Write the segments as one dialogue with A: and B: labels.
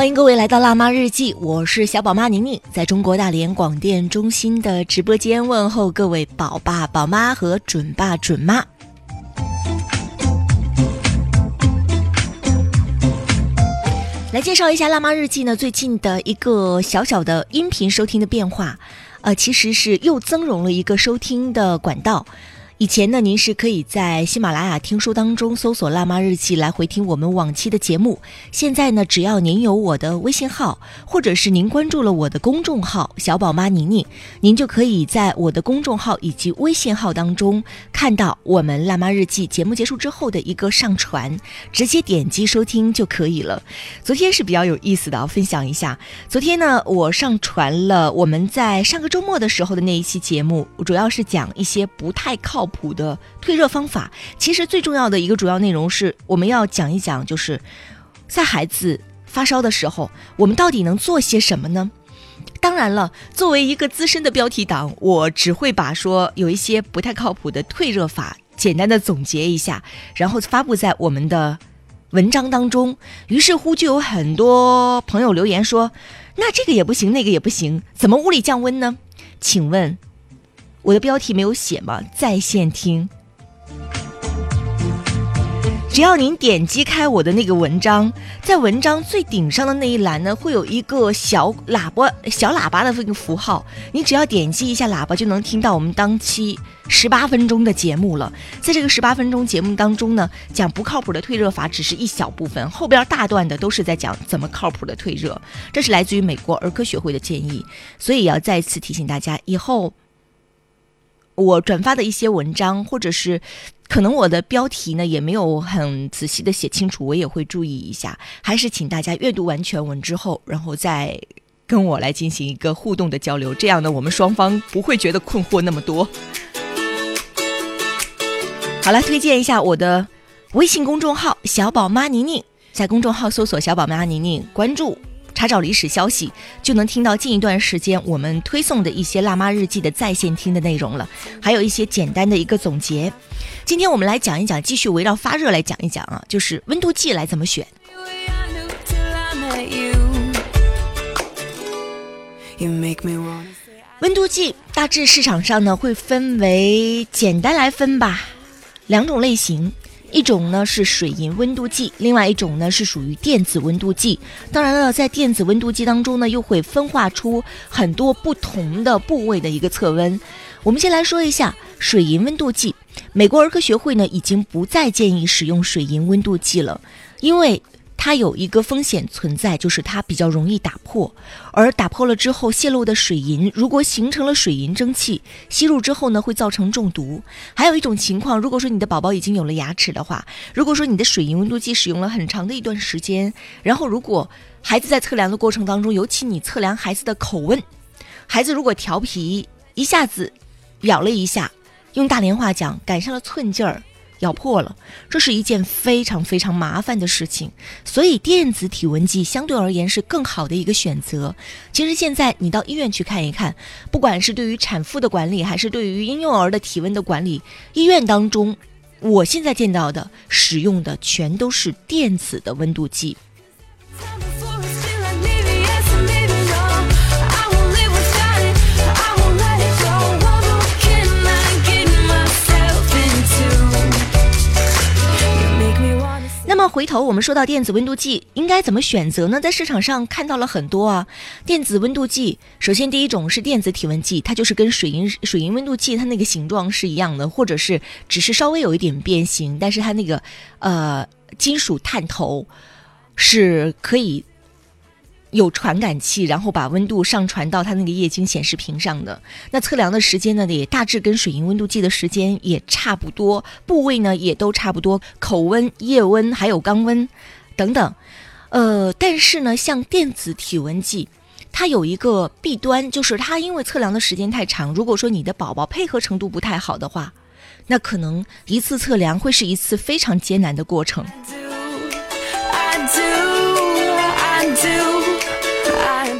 A: 欢迎各位来到辣妈日记，我是小宝妈宁宁，在中国大连广电中心的直播间问候各位宝爸宝妈和准爸准妈。来介绍一下辣妈日记呢，最近的一个小小的音频收听的变化，呃，其实是又增容了一个收听的管道。以前呢，您是可以在喜马拉雅听书当中搜索“辣妈日记”来回听我们往期的节目。现在呢，只要您有我的微信号，或者是您关注了我的公众号“小宝妈宁宁”，您就可以在我的公众号以及微信号当中看到我们“辣妈日记”节目结束之后的一个上传，直接点击收听就可以了。昨天是比较有意思的，分享一下。昨天呢，我上传了我们在上个周末的时候的那一期节目，主要是讲一些不太靠。谱的退热方法，其实最重要的一个主要内容是我们要讲一讲，就是在孩子发烧的时候，我们到底能做些什么呢？当然了，作为一个资深的标题党，我只会把说有一些不太靠谱的退热法简单的总结一下，然后发布在我们的文章当中。于是乎，就有很多朋友留言说：“那这个也不行，那个也不行，怎么物理降温呢？”请问。我的标题没有写吗？在线听。只要您点击开我的那个文章，在文章最顶上的那一栏呢，会有一个小喇叭、小喇叭的这个符号。你只要点击一下喇叭，就能听到我们当期十八分钟的节目了。在这个十八分钟节目当中呢，讲不靠谱的退热法只是一小部分，后边大段的都是在讲怎么靠谱的退热。这是来自于美国儿科学会的建议，所以要再次提醒大家，以后。我转发的一些文章，或者是可能我的标题呢也没有很仔细的写清楚，我也会注意一下。还是请大家阅读完全文之后，然后再跟我来进行一个互动的交流，这样呢我们双方不会觉得困惑那么多。好了，推荐一下我的微信公众号“小宝妈宁宁”，在公众号搜索“小宝妈宁宁”，关注。查找历史消息，就能听到近一段时间我们推送的一些辣妈日记的在线听的内容了，还有一些简单的一个总结。今天我们来讲一讲，继续围绕发热来讲一讲啊，就是温度计来怎么选。温度计大致市场上呢会分为简单来分吧，两种类型。一种呢是水银温度计，另外一种呢是属于电子温度计。当然了，在电子温度计当中呢，又会分化出很多不同的部位的一个测温。我们先来说一下水银温度计。美国儿科学会呢已经不再建议使用水银温度计了，因为。它有一个风险存在，就是它比较容易打破，而打破了之后泄露的水银，如果形成了水银蒸汽，吸入之后呢，会造成中毒。还有一种情况，如果说你的宝宝已经有了牙齿的话，如果说你的水银温度计使用了很长的一段时间，然后如果孩子在测量的过程当中，尤其你测量孩子的口温，孩子如果调皮，一下子咬了一下，用大连话讲，赶上了寸劲儿。咬破了，这是一件非常非常麻烦的事情，所以电子体温计相对而言是更好的一个选择。其实现在你到医院去看一看，不管是对于产妇的管理，还是对于婴幼儿的体温的管理，医院当中，我现在见到的使用的全都是电子的温度计。回头我们说到电子温度计应该怎么选择呢？在市场上看到了很多啊，电子温度计。首先第一种是电子体温计，它就是跟水银水银温度计它那个形状是一样的，或者是只是稍微有一点变形，但是它那个呃金属探头是可以。有传感器，然后把温度上传到它那个液晶显示屏上的。那测量的时间呢，也大致跟水银温度计的时间也差不多，部位呢也都差不多，口温、液温还有肛温等等。呃，但是呢，像电子体温计，它有一个弊端，就是它因为测量的时间太长，如果说你的宝宝配合程度不太好的话，那可能一次测量会是一次非常艰难的过程。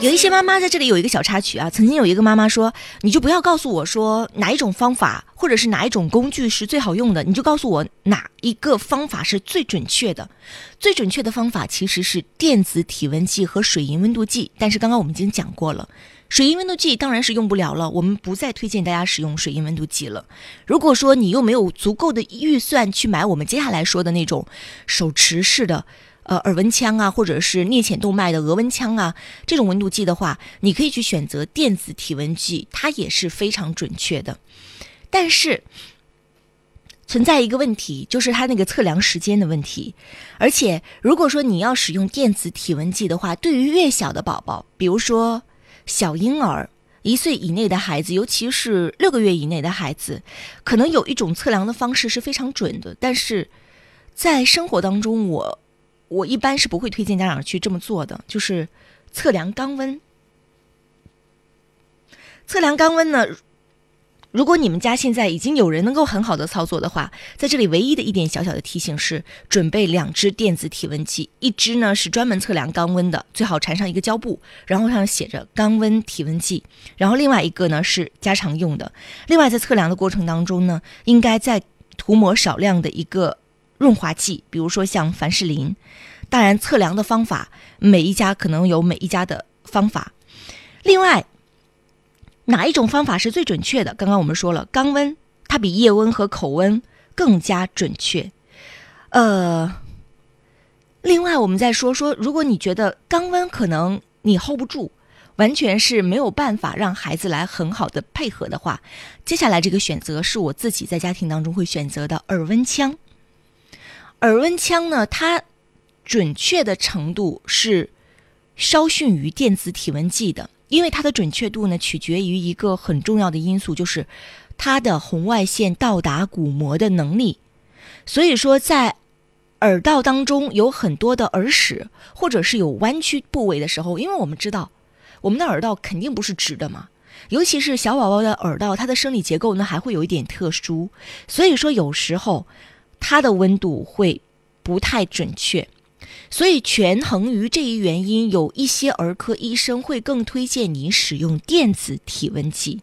A: 有一些妈妈在这里有一个小插曲啊，曾经有一个妈妈说：“你就不要告诉我说哪一种方法或者是哪一种工具是最好用的，你就告诉我哪一个方法是最准确的。最准确的方法其实是电子体温计和水银温度计。但是刚刚我们已经讲过了，水银温度计当然是用不了了，我们不再推荐大家使用水银温度计了。如果说你又没有足够的预算去买我们接下来说的那种手持式的。”呃，耳温枪啊，或者是颞浅动脉的额温枪啊，这种温度计的话，你可以去选择电子体温计，它也是非常准确的。但是存在一个问题，就是它那个测量时间的问题。而且，如果说你要使用电子体温计的话，对于越小的宝宝，比如说小婴儿、一岁以内的孩子，尤其是六个月以内的孩子，可能有一种测量的方式是非常准的。但是在生活当中，我。我一般是不会推荐家长去这么做的，就是测量肛温。测量肛温呢，如果你们家现在已经有人能够很好的操作的话，在这里唯一的一点小小的提醒是，准备两只电子体温计，一只呢是专门测量肛温的，最好缠上一个胶布，然后上写着肛温体温计，然后另外一个呢是家常用的。另外在测量的过程当中呢，应该在涂抹少量的一个。润滑剂，比如说像凡士林。当然，测量的方法每一家可能有每一家的方法。另外，哪一种方法是最准确的？刚刚我们说了，肛温它比腋温和口温更加准确。呃，另外我们再说说，如果你觉得肛温可能你 hold 不住，完全是没有办法让孩子来很好的配合的话，接下来这个选择是我自己在家庭当中会选择的耳温枪。耳温枪呢，它准确的程度是稍逊于电子体温计的，因为它的准确度呢取决于一个很重要的因素，就是它的红外线到达鼓膜的能力。所以说，在耳道当中有很多的耳屎，或者是有弯曲部位的时候，因为我们知道我们的耳道肯定不是直的嘛，尤其是小宝宝的耳道，它的生理结构呢还会有一点特殊，所以说有时候。它的温度会不太准确，所以权衡于这一原因，有一些儿科医生会更推荐你使用电子体温计。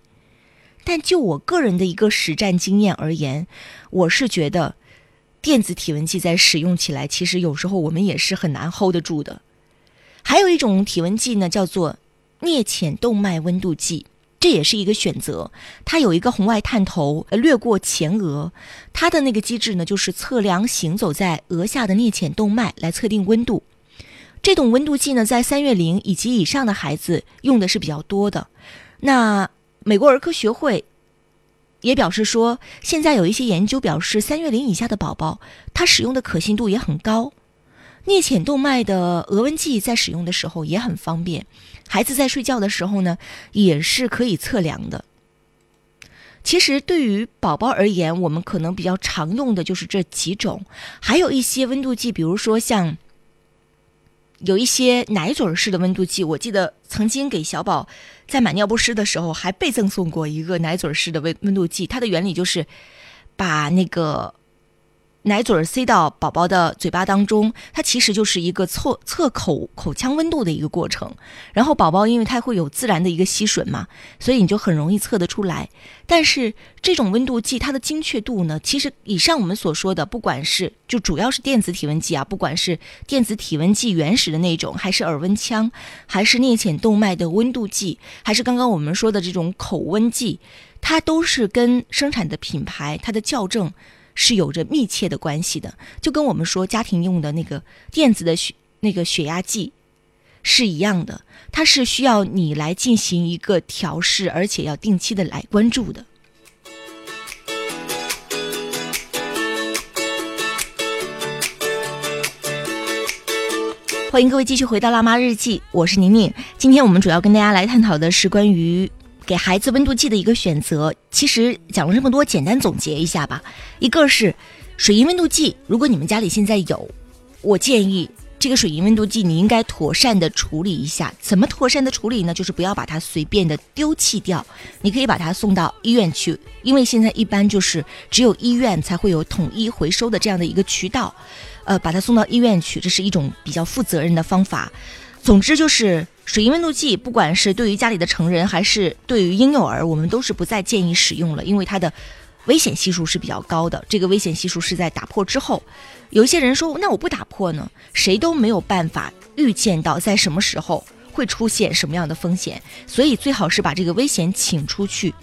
A: 但就我个人的一个实战经验而言，我是觉得电子体温计在使用起来，其实有时候我们也是很难 hold 得住的。还有一种体温计呢，叫做颞浅动脉温度计。这也是一个选择，它有一个红外探头，掠过前额，它的那个机制呢，就是测量行走在额下的颞浅动脉来测定温度。这种温度计呢，在三月龄以及以上的孩子用的是比较多的。那美国儿科学会也表示说，现在有一些研究表示，三月龄以下的宝宝，他使用的可信度也很高。颞浅动脉的额温计在使用的时候也很方便。孩子在睡觉的时候呢，也是可以测量的。其实对于宝宝而言，我们可能比较常用的就是这几种，还有一些温度计，比如说像有一些奶嘴式的温度计。我记得曾经给小宝在买尿不湿的时候，还被赠送过一个奶嘴式的温温度计。它的原理就是把那个。奶嘴塞到宝宝的嘴巴当中，它其实就是一个测测口口腔温度的一个过程。然后宝宝因为它会有自然的一个吸吮嘛，所以你就很容易测得出来。但是这种温度计它的精确度呢，其实以上我们所说的，不管是就主要是电子体温计啊，不管是电子体温计原始的那种，还是耳温枪，还是颞浅动脉的温度计，还是刚刚我们说的这种口温计，它都是跟生产的品牌它的校正。是有着密切的关系的，就跟我们说家庭用的那个电子的血那个血压计是一样的，它是需要你来进行一个调试，而且要定期的来关注的。欢迎各位继续回到辣妈日记，我是宁宁。今天我们主要跟大家来探讨的是关于。给孩子温度计的一个选择，其实讲了这么多，简单总结一下吧。一个是水银温度计，如果你们家里现在有，我建议这个水银温度计你应该妥善的处理一下。怎么妥善的处理呢？就是不要把它随便的丢弃掉，你可以把它送到医院去，因为现在一般就是只有医院才会有统一回收的这样的一个渠道，呃，把它送到医院去，这是一种比较负责任的方法。总之就是水银温度计，不管是对于家里的成人还是对于婴幼儿，我们都是不再建议使用了，因为它的危险系数是比较高的。这个危险系数是在打破之后。有一些人说，那我不打破呢？谁都没有办法预见到在什么时候会出现什么样的风险，所以最好是把这个危险请出去。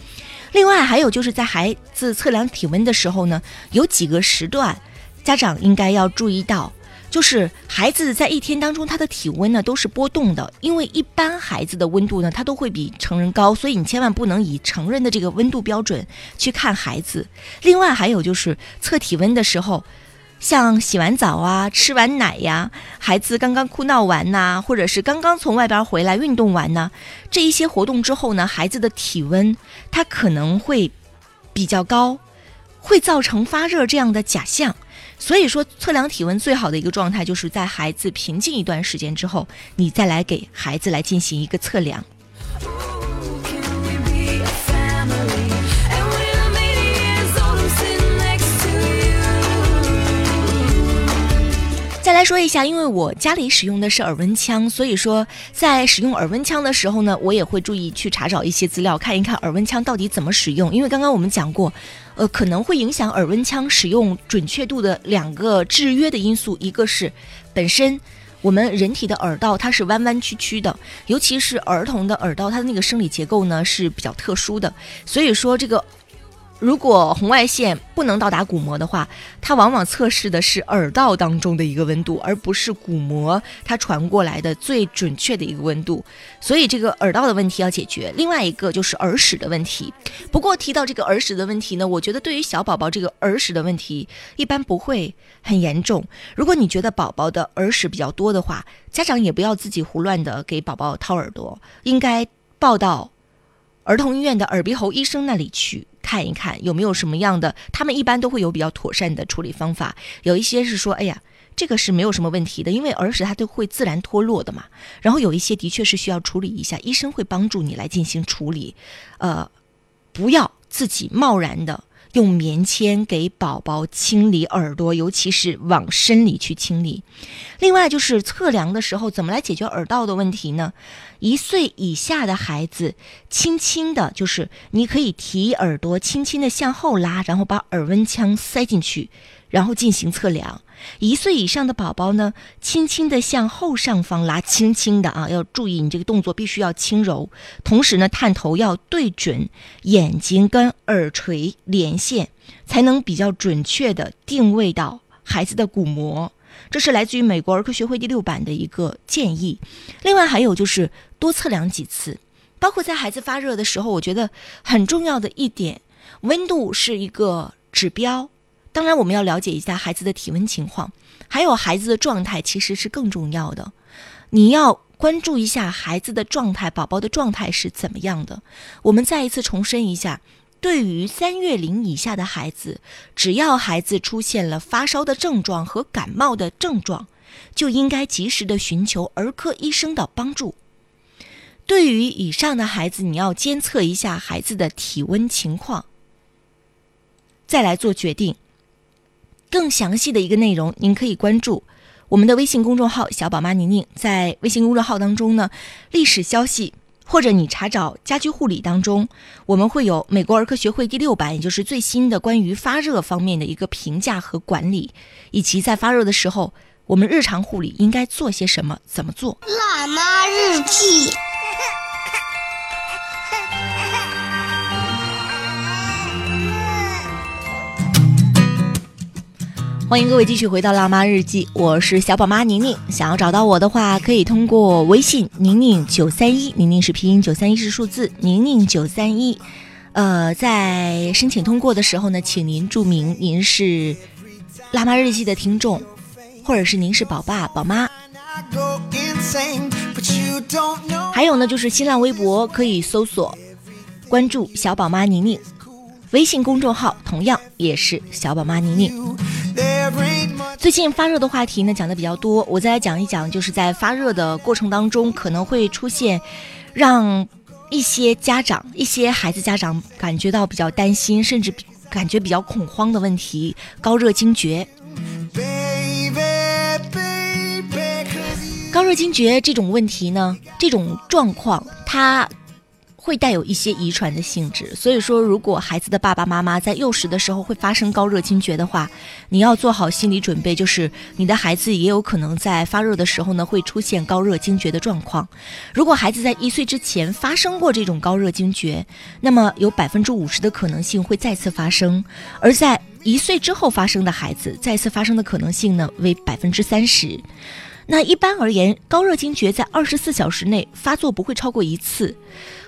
A: 另外，还有就是在孩子测量体温的时候呢，有几个时段，家长应该要注意到，就是孩子在一天当中他的体温呢都是波动的，因为一般孩子的温度呢他都会比成人高，所以你千万不能以成人的这个温度标准去看孩子。另外，还有就是测体温的时候。像洗完澡啊、吃完奶呀、孩子刚刚哭闹完呐，或者是刚刚从外边回来运动完呢，这一些活动之后呢，孩子的体温他可能会比较高，会造成发热这样的假象。所以说，测量体温最好的一个状态，就是在孩子平静一段时间之后，你再来给孩子来进行一个测量。再来说一下，因为我家里使用的是耳温枪，所以说在使用耳温枪的时候呢，我也会注意去查找一些资料，看一看耳温枪到底怎么使用。因为刚刚我们讲过，呃，可能会影响耳温枪使用准确度的两个制约的因素，一个是本身我们人体的耳道它是弯弯曲曲的，尤其是儿童的耳道，它的那个生理结构呢是比较特殊的，所以说这个。如果红外线不能到达鼓膜的话，它往往测试的是耳道当中的一个温度，而不是鼓膜它传过来的最准确的一个温度。所以这个耳道的问题要解决。另外一个就是耳屎的问题。不过提到这个耳屎的问题呢，我觉得对于小宝宝这个耳屎的问题一般不会很严重。如果你觉得宝宝的耳屎比较多的话，家长也不要自己胡乱的给宝宝掏耳朵，应该抱到儿童医院的耳鼻喉医生那里去。看一看有没有什么样的，他们一般都会有比较妥善的处理方法。有一些是说，哎呀，这个是没有什么问题的，因为儿时它都会自然脱落的嘛。然后有一些的确是需要处理一下，医生会帮助你来进行处理。呃，不要自己贸然的。用棉签给宝宝清理耳朵，尤其是往深里去清理。另外，就是测量的时候，怎么来解决耳道的问题呢？一岁以下的孩子，轻轻的，就是你可以提耳朵，轻轻的向后拉，然后把耳温枪塞进去。然后进行测量，一岁以上的宝宝呢，轻轻的向后上方拉，轻轻的啊，要注意你这个动作必须要轻柔，同时呢，探头要对准眼睛跟耳垂连线，才能比较准确的定位到孩子的鼓膜。这是来自于美国儿科学会第六版的一个建议。另外还有就是多测量几次，包括在孩子发热的时候，我觉得很重要的一点，温度是一个指标。当然，我们要了解一下孩子的体温情况，还有孩子的状态，其实是更重要的。你要关注一下孩子的状态，宝宝的状态是怎么样的。我们再一次重申一下，对于三月龄以下的孩子，只要孩子出现了发烧的症状和感冒的症状，就应该及时的寻求儿科医生的帮助。对于以上的孩子，你要监测一下孩子的体温情况，再来做决定。更详细的一个内容，您可以关注我们的微信公众号“小宝妈宁宁”。在微信公众号当中呢，历史消息或者你查找家居护理当中，我们会有美国儿科学会第六版，也就是最新的关于发热方面的一个评价和管理，以及在发热的时候，我们日常护理应该做些什么，怎么做。
B: 辣妈日记。
A: 欢迎各位继续回到《辣妈日记》，我是小宝妈宁宁。想要找到我的话，可以通过微信“宁宁九三一”，宁宁是拼音，九三一是数字，宁宁九三一。呃，在申请通过的时候呢，请您注明您是《辣妈日记》的听众，或者是您是宝爸宝妈。还有呢，就是新浪微博可以搜索关注“小宝妈宁宁”，微信公众号同样也是“小宝妈宁宁”。最近发热的话题呢讲的比较多，我再来讲一讲，就是在发热的过程当中可能会出现让一些家长、一些孩子家长感觉到比较担心，甚至感觉比较恐慌的问题——高热惊厥。高热惊厥这种问题呢，这种状况它。会带有一些遗传的性质，所以说，如果孩子的爸爸妈妈在幼时的时候会发生高热惊厥的话，你要做好心理准备，就是你的孩子也有可能在发热的时候呢会出现高热惊厥的状况。如果孩子在一岁之前发生过这种高热惊厥，那么有百分之五十的可能性会再次发生；而在一岁之后发生的孩子，再次发生的可能性呢为百分之三十。那一般而言，高热惊厥在二十四小时内发作不会超过一次。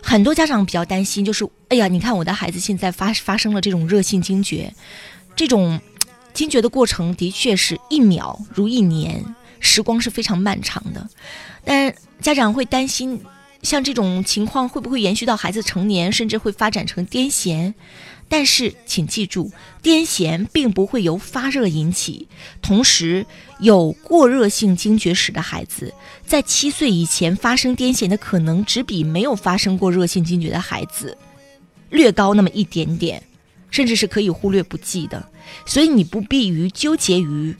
A: 很多家长比较担心，就是哎呀，你看我的孩子现在发发生了这种热性惊厥，这种惊厥的过程的确是一秒如一年，时光是非常漫长的。但家长会担心，像这种情况会不会延续到孩子成年，甚至会发展成癫痫？但是，请记住，癫痫并不会由发热引起。同时，有过热性惊厥史的孩子，在七岁以前发生癫痫的可能，只比没有发生过热性惊厥的孩子略高那么一点点，甚至是可以忽略不计的。所以，你不必于纠结于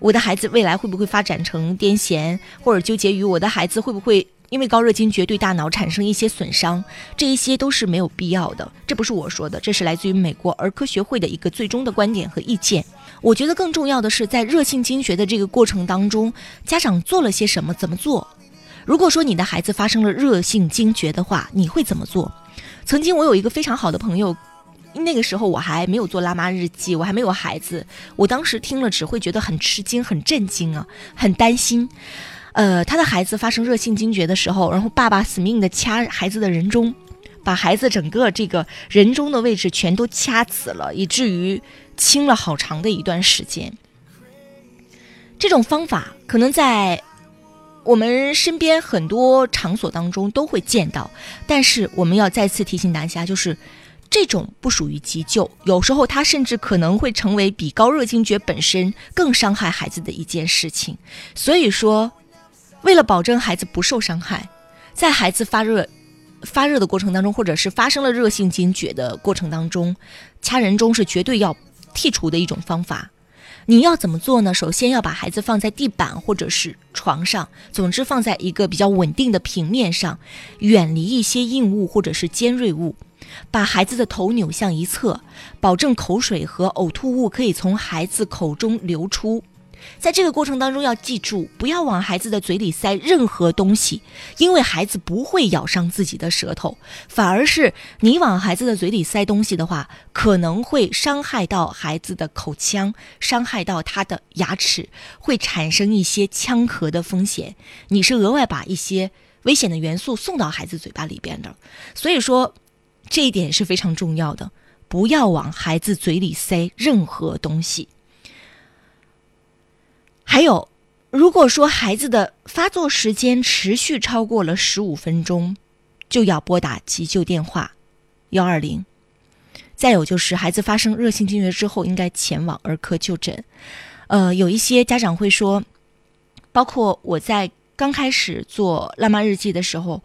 A: 我的孩子未来会不会发展成癫痫，或者纠结于我的孩子会不会。因为高热惊厥对大脑产生一些损伤，这一些都是没有必要的。这不是我说的，这是来自于美国儿科学会的一个最终的观点和意见。我觉得更重要的是，在热性惊厥的这个过程当中，家长做了些什么，怎么做？如果说你的孩子发生了热性惊厥的话，你会怎么做？曾经我有一个非常好的朋友，那个时候我还没有做辣妈日记，我还没有孩子，我当时听了只会觉得很吃惊、很震惊啊，很担心。呃，他的孩子发生热性惊厥的时候，然后爸爸死命的掐孩子的人中，把孩子整个这个人中的位置全都掐死了，以至于清了好长的一段时间。这种方法可能在我们身边很多场所当中都会见到，但是我们要再次提醒大家，就是这种不属于急救，有时候它甚至可能会成为比高热惊厥本身更伤害孩子的一件事情。所以说。为了保证孩子不受伤害，在孩子发热、发热的过程当中，或者是发生了热性惊厥的过程当中，掐人中是绝对要剔除的一种方法。你要怎么做呢？首先要把孩子放在地板或者是床上，总之放在一个比较稳定的平面上，远离一些硬物或者是尖锐物，把孩子的头扭向一侧，保证口水和呕吐物可以从孩子口中流出。在这个过程当中，要记住不要往孩子的嘴里塞任何东西，因为孩子不会咬伤自己的舌头，反而是你往孩子的嘴里塞东西的话，可能会伤害到孩子的口腔，伤害到他的牙齿，会产生一些呛咳的风险。你是额外把一些危险的元素送到孩子嘴巴里边的，所以说这一点是非常重要的，不要往孩子嘴里塞任何东西。还有，如果说孩子的发作时间持续超过了十五分钟，就要拨打急救电话幺二零。再有就是孩子发生热性惊厥之后，应该前往儿科就诊。呃，有一些家长会说，包括我在刚开始做辣妈日记的时候，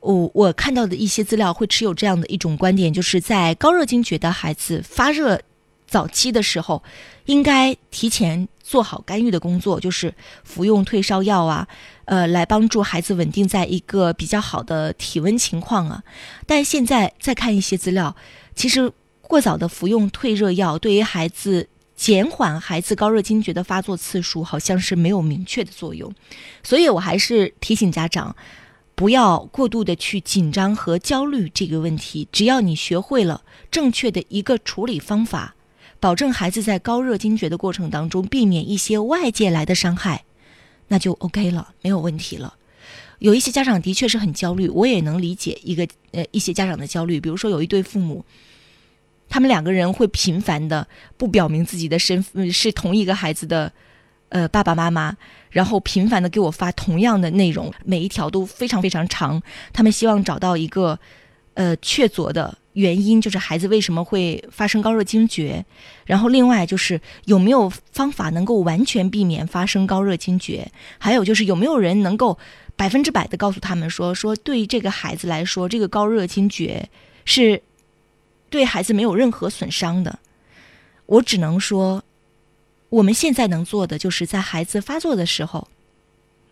A: 我我看到的一些资料会持有这样的一种观点，就是在高热惊厥的孩子发热早期的时候，应该提前。做好干预的工作，就是服用退烧药啊，呃，来帮助孩子稳定在一个比较好的体温情况啊。但现在再看一些资料，其实过早的服用退热药对于孩子减缓孩子高热惊厥的发作次数，好像是没有明确的作用。所以我还是提醒家长，不要过度的去紧张和焦虑这个问题。只要你学会了正确的一个处理方法。保证孩子在高热惊厥的过程当中避免一些外界来的伤害，那就 OK 了，没有问题了。有一些家长的确是很焦虑，我也能理解一个呃一些家长的焦虑。比如说有一对父母，他们两个人会频繁的不表明自己的身份是同一个孩子的呃爸爸妈妈，然后频繁的给我发同样的内容，每一条都非常非常长。他们希望找到一个呃确凿的原因，就是孩子为什么会发生高热惊厥，然后另外就是有没有方法能够完全避免发生高热惊厥，还有就是有没有人能够百分之百的告诉他们说，说对这个孩子来说，这个高热惊厥是对孩子没有任何损伤的。我只能说，我们现在能做的就是在孩子发作的时候，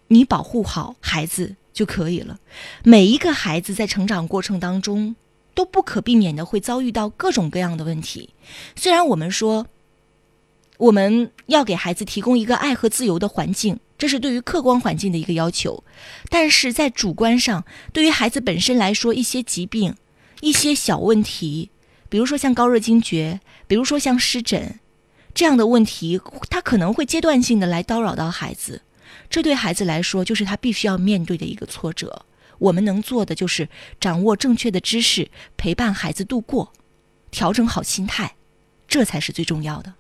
A: 你保护好孩子就可以了。每一个孩子在成长过程当中都不可避免的会遭遇到各种各样的问题。虽然我们说我们要给孩子提供一个爱和自由的环境，这是对于客观环境的一个要求，但是在主观上，对于孩子本身来说，一些疾病、一些小问题。比如说像高热惊厥，比如说像湿疹，这样的问题，他可能会阶段性的来叨扰到孩子，这对孩子来说就是他必须要面对的一个挫折。我们能做的就是掌握正确的知识，陪伴孩子度过，调整好心态，这才是最重要的。